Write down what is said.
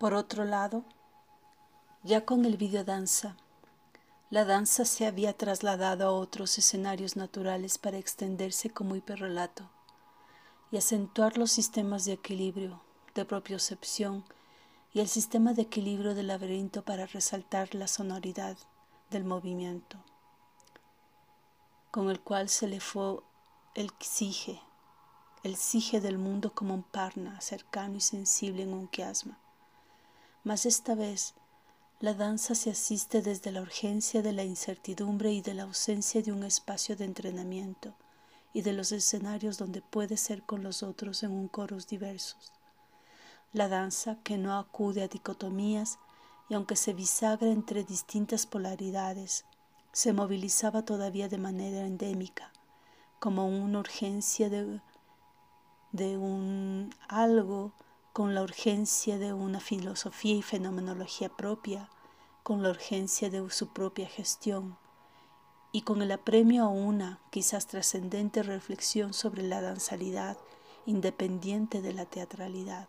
Por otro lado, ya con el videodanza, la danza se había trasladado a otros escenarios naturales para extenderse como hiperrelato y acentuar los sistemas de equilibrio, de propiocepción y el sistema de equilibrio del laberinto para resaltar la sonoridad del movimiento, con el cual se le fue el sige, el sige del mundo como un parna cercano y sensible en un quiasma mas esta vez la danza se asiste desde la urgencia de la incertidumbre y de la ausencia de un espacio de entrenamiento y de los escenarios donde puede ser con los otros en un coros diversos. La danza que no acude a dicotomías y aunque se bisagra entre distintas polaridades, se movilizaba todavía de manera endémica, como una urgencia de, de un algo con la urgencia de una filosofía y fenomenología propia, con la urgencia de su propia gestión y con el apremio a una quizás trascendente reflexión sobre la danzalidad independiente de la teatralidad.